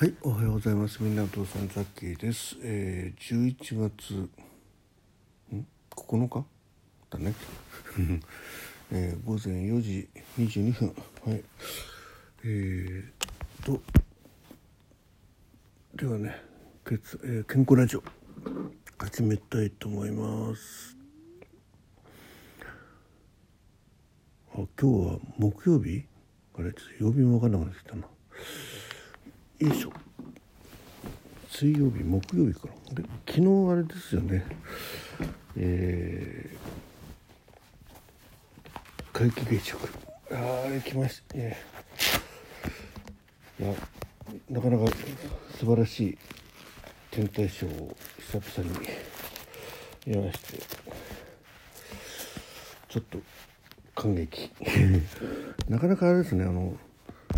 はい、おはようございます。みんなお父さんザッキーです。えー、11月ん？9日？だね。えー、午前4時22分。はい。えー、とではね、けつえー、健康ラジオ始めたいと思います。あ、今日は木曜日？あれ？ちょっと曜日も分からなくなってきたな。よいしょ。水曜日木曜日かな。で昨日あれですよね。えー、皆既月食。ああ来ました。ねいやなかなか素晴らしい天体ショーを久々に見ましてちょっと感激。なかなかあれですねあの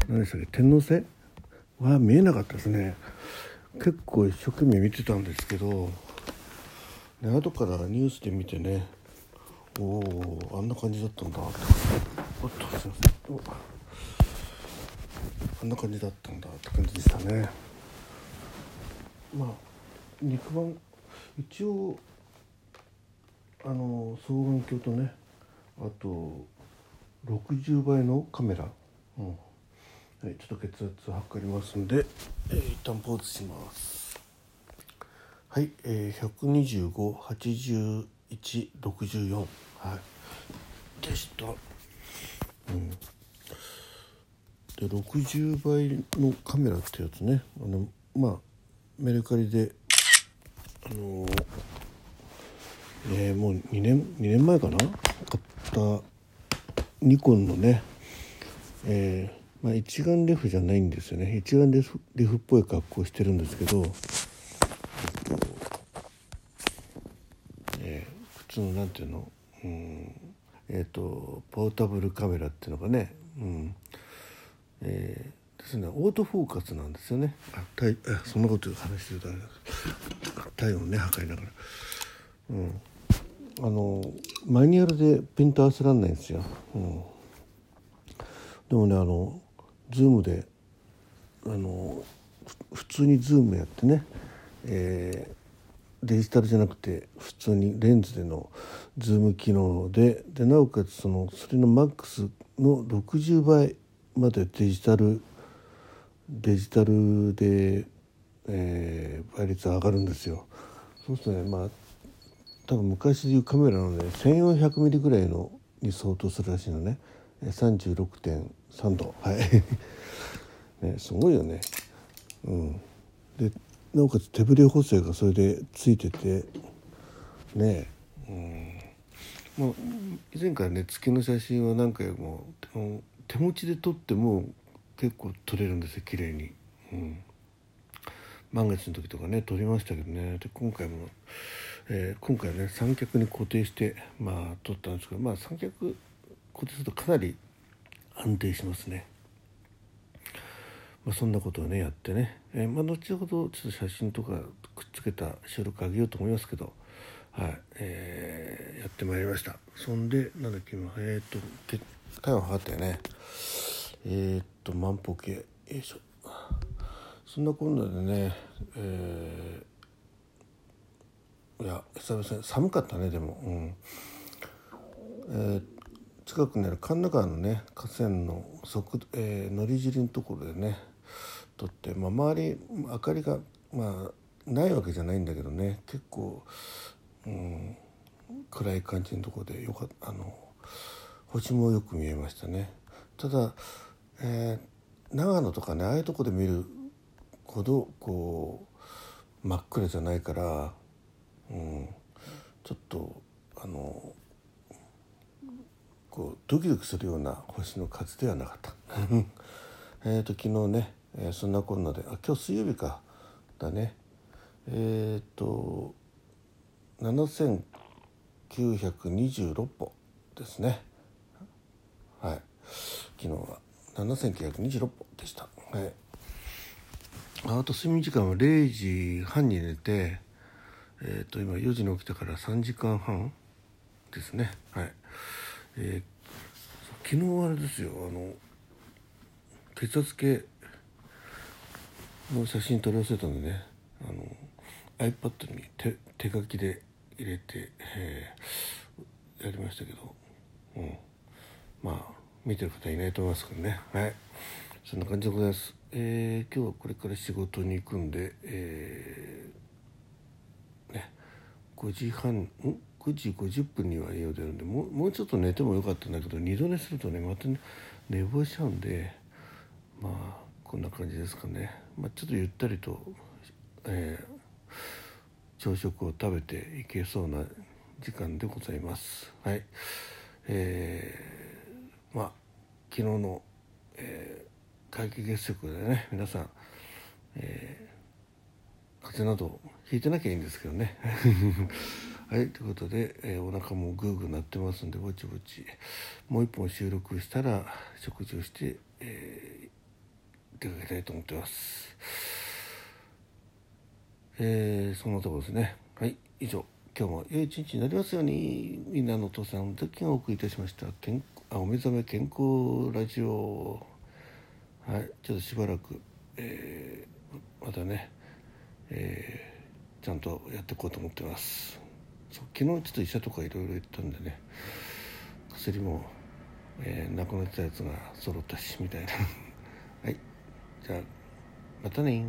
何でしたっけ天王星？は見えなかったですね。結構一生懸命見てたんですけど、ね、後からニュースで見てねおおあんな感じだったんだ。おっとすいません。あんな感じだったんだ。って感じでしたね。まあ肉眼一応あの双眼鏡とねあと60倍のカメラ。うん。はい、ちょっと血圧測りますんで、えー、一旦ポーズします。はい、えー、125、81、64、はい、でした。うん。で、60倍のカメラってやつね、あの、まあ、メルカリで、あのー、えー、もう2年、2年前かな？買ったニコンのね、えー、まあ、一眼レフじゃないんですよね。一眼レフレフっぽい格好してるんですけど、えー、普通のなんていうの、うん、えっ、ー、とポータブルカメラっていうのがね、うん。えー、ですね。オートフォーカスなんですよね。あ体あそんなこと話してるとあれだ体温ね測りながら、うん、あのマニュアルでピント合わせられないんですよ、うん、でもねあのズームであの普通にズームやってね、えー、デジタルじゃなくて普通にレンズでのズーム機能ででなおかつそのそれのマックスの60倍までデジタルデジタルで、えー、倍率上がるんですよ。そうするとねまあ多分昔でいうカメラのね 1400mm ぐらいのに相当するらしいのね36.3度。はい。ねすごいよね。うん。でなおかつ手ブレ補正がそれでついてて。ね。うん。もう以前からね月の写真は何回も手持ちで撮っても結構撮れるんですよ綺麗に。うん。満月の時とかね撮りましたけどね。で今回も、えー、今回ね三脚に固定してまあ撮ったんですけどまあ三脚固定するとかなり安定しますね。まあ、そんなことをねやってね、えー、まあ、後ほどちょっと写真とかくっつけた収録あげようと思いますけど、はい。えー、やってまいりました。そんでなんだっけ今えっ、と体温測ってね。えっ、と万歩計。よいしょ。そんなこんなでね、えいや久々に寒かったねでも。うん。えー近くにある神奈川のね河川の側、えー、乗り尻のところでね撮って、まあ、周り明かりが、まあ、ないわけじゃないんだけどね結構、うん、暗い感じのところでよかあの星もよく見えましたね。ただ、えー、長野とかねああいうとこで見るほどこう真っ暗じゃないから、うん、ちょっとあのこうドキドキするような星の数ではなかった。えと昨日ね、えー、そんなこんなであ今日水曜日かだね。えっ、ー、と7926歩ですね。はい。昨日は7926歩でした。はい。あと睡眠時間は0時半に寝てえっ、と今4時に起きたから3時間半ですね。はい。えー、昨日あれですよあの血圧計の写真撮り寄せたんでねあの iPad に手手書きで入れて、えー、やりましたけど、うん、まあ見てる方いないと思いますけどね。はい。そんな感じでございます、えー、今日はこれから仕事に行くんで、えー、ね5時半ん？9時50分には家を出るんでもうもうちょっと寝てもよかったんだけど二度寝するとねまた、ね、寝坊しちゃうんでまあこんな感じですかね、まあ、ちょっとゆったりと、えー、朝食を食べていけそうな時間でございます。はい。えー、まあ昨日の、えー、皆既月食でね皆さん、えー、風邪などひいてなきゃいいんですけどね。はいということで、えー、お腹もグーグー鳴ってますんでぼちぼちもう一本収録したら食事をして、えー、出かけたいと思ってます。えー、そんなところですね。はい以上。今日も良い一日になりますように。みんなのお父さんだけがお送りいたしました健あお目覚め健康ラジオ。はいちょっとしばらく、えー、またね、えー、ちゃんとやっていこうと思ってます。昨日ちょっと医者とかいろいろ言ったんでね薬も、えー、なくなったやつが揃ったしみたいな。はい。じゃあまたね